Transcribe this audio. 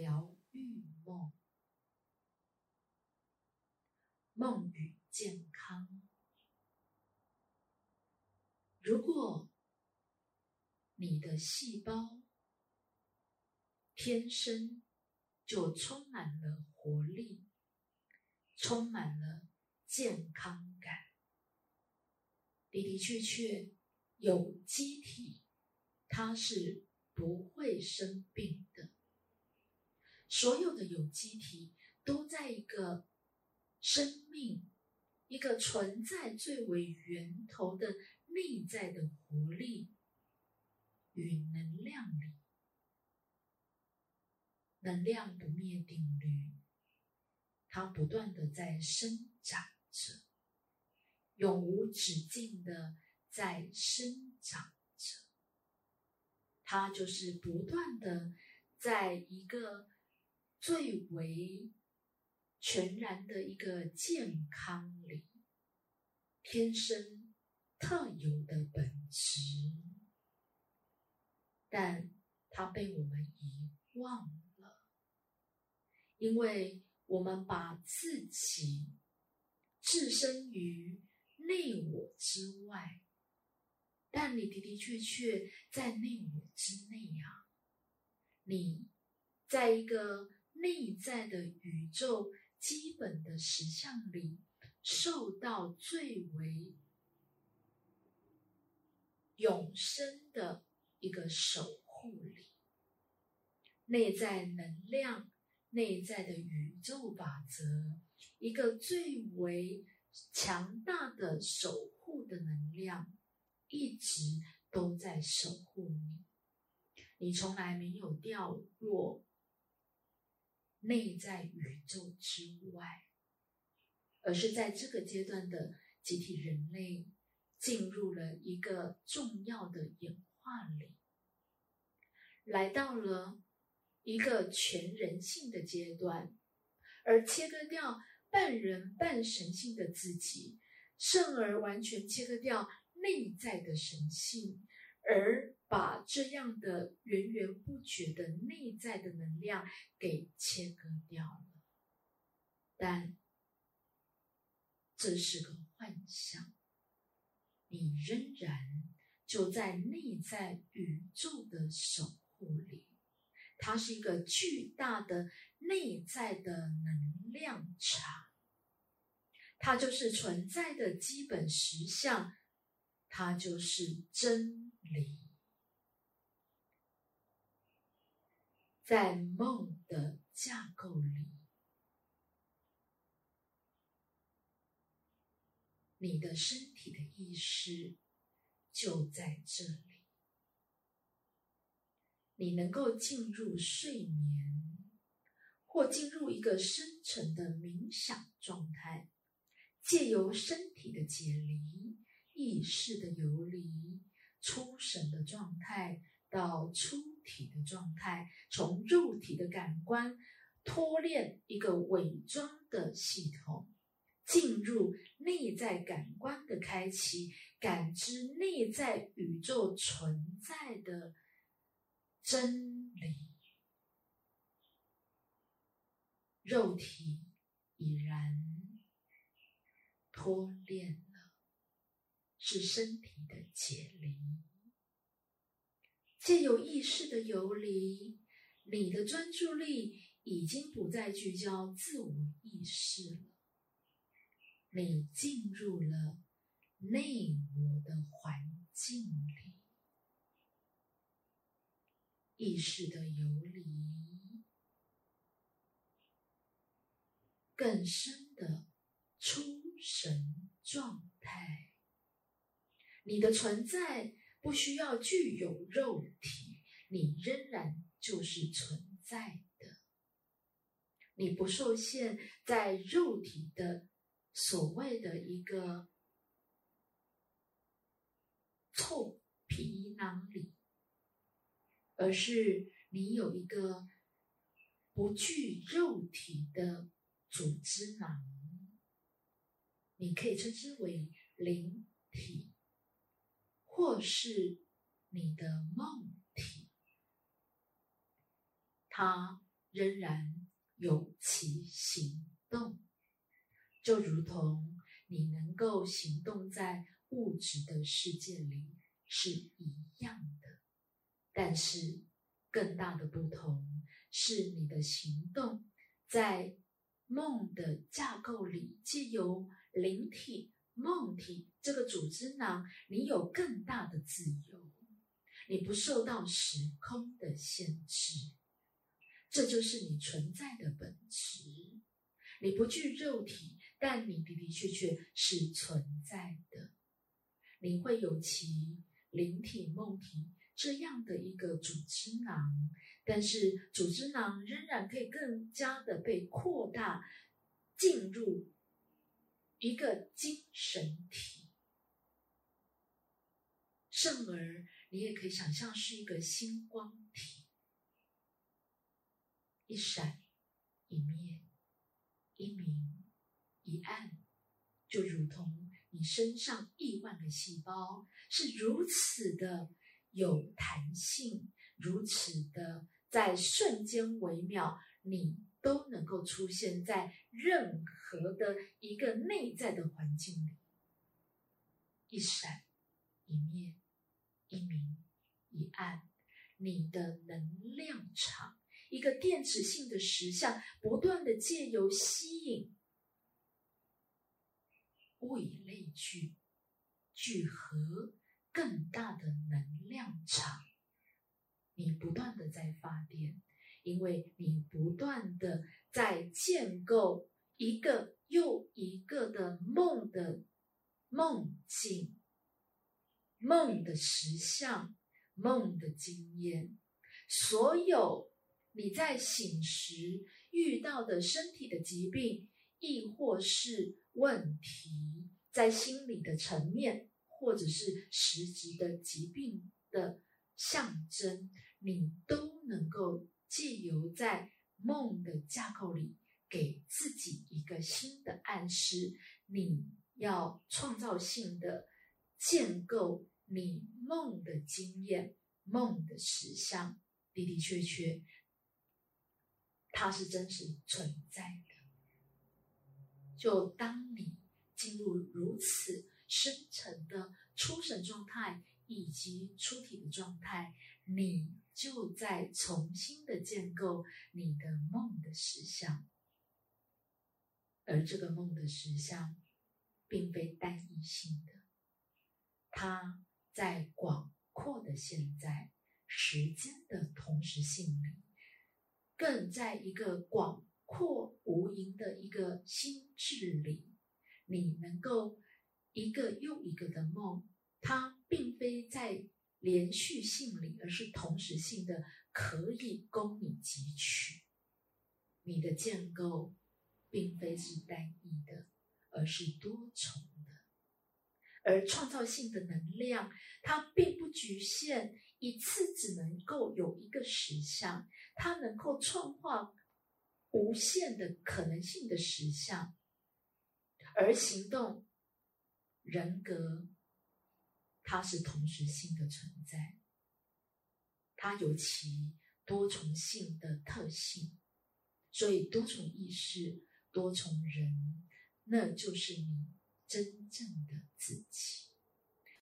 疗愈梦，梦与健康。如果你的细胞天生就充满了活力，充满了健康感，的的确确有机体，它是不会生病。所有的有机体都在一个生命、一个存在最为源头的内在的活力与能量里。能量不灭定律，它不断的在生长着，永无止境的在生长着。它就是不断的在一个。最为全然的一个健康里，天生特有的本质，但它被我们遗忘了，因为我们把自己置身于内我之外，但你的的确确在内我之内呀，你在一个。内在的宇宙基本的实相里，受到最为永生的一个守护里，内在能量、内在的宇宙法则，一个最为强大的守护的能量，一直都在守护你，你从来没有掉落。内在宇宙之外，而是在这个阶段的集体人类进入了一个重要的演化里，来到了一个全人性的阶段，而切割掉半人半神性的自己，甚而完全切割掉内在的神性，而。把这样的源源不绝的内在的能量给切割掉了，但这是个幻象，你仍然就在内在宇宙的守护里，它是一个巨大的内在的能量场，它就是存在的基本实相，它就是真理。在梦的架构里，你的身体的意识就在这里。你能够进入睡眠，或进入一个深沉的冥想状态，借由身体的解离、意识的游离、出神的状态到出。体的状态，从肉体的感官脱链一个伪装的系统，进入内在感官的开启，感知内在宇宙存在的真理。肉体已然脱链了，是身体的解离。借有意识的游离，你的专注力已经不再聚焦自我意识了。你进入了内我的环境里，意识的游离，更深的出神状态，你的存在。不需要具有肉体，你仍然就是存在的。你不受限在肉体的所谓的一个臭皮囊里，而是你有一个不具肉体的组织囊，你可以称之为灵体。或是你的梦体，它仍然有其行动，就如同你能够行动在物质的世界里是一样的。但是，更大的不同是你的行动在梦的架构里，借由灵体、梦体这个组织囊，你有更大的自由，你不受到时空的限制。这就是你存在的本质。你不具肉体，但你的的确确是存在的。你会有其灵体、梦体这样的一个组织囊，但是组织囊仍然可以更加的被扩大，进入一个精神体。甚而，你也可以想象是一个星光体。一闪一灭，一明一暗，就如同你身上亿万个细胞是如此的有弹性，如此的在瞬间微秒，你都能够出现在任何的一个内在的环境里。一闪一灭，一明一暗，你的能量场。一个电子性的实像，不断的借由吸引物以类聚，聚合更大的能量场。你不断的在发电，因为你不断的在建构一个又一个的梦的梦境、梦的实相、梦的经验，所有。你在醒时遇到的身体的疾病，亦或是问题，在心理的层面，或者是实质的疾病的象征，你都能够借由在梦的架构里，给自己一个新的暗示。你要创造性的建构你梦的经验、梦的实相，的的确确。它是真实存在的。就当你进入如此深层的出神状态以及出体的状态，你就在重新的建构你的梦的实相。而这个梦的实相，并非单一性的，它在广阔的现在时间的同时性里。更在一个广阔无垠的一个心智里，你能够一个又一个的梦，它并非在连续性里，而是同时性的，可以供你汲取。你的建构并非是单一的，而是多重的。而创造性的能量，它并不局限一次只能够有一个实相。它能够创化无限的可能性的实相，而行动人格，它是同时性的存在，它有其多重性的特性，所以多重意识、多重人，那就是你真正的自己。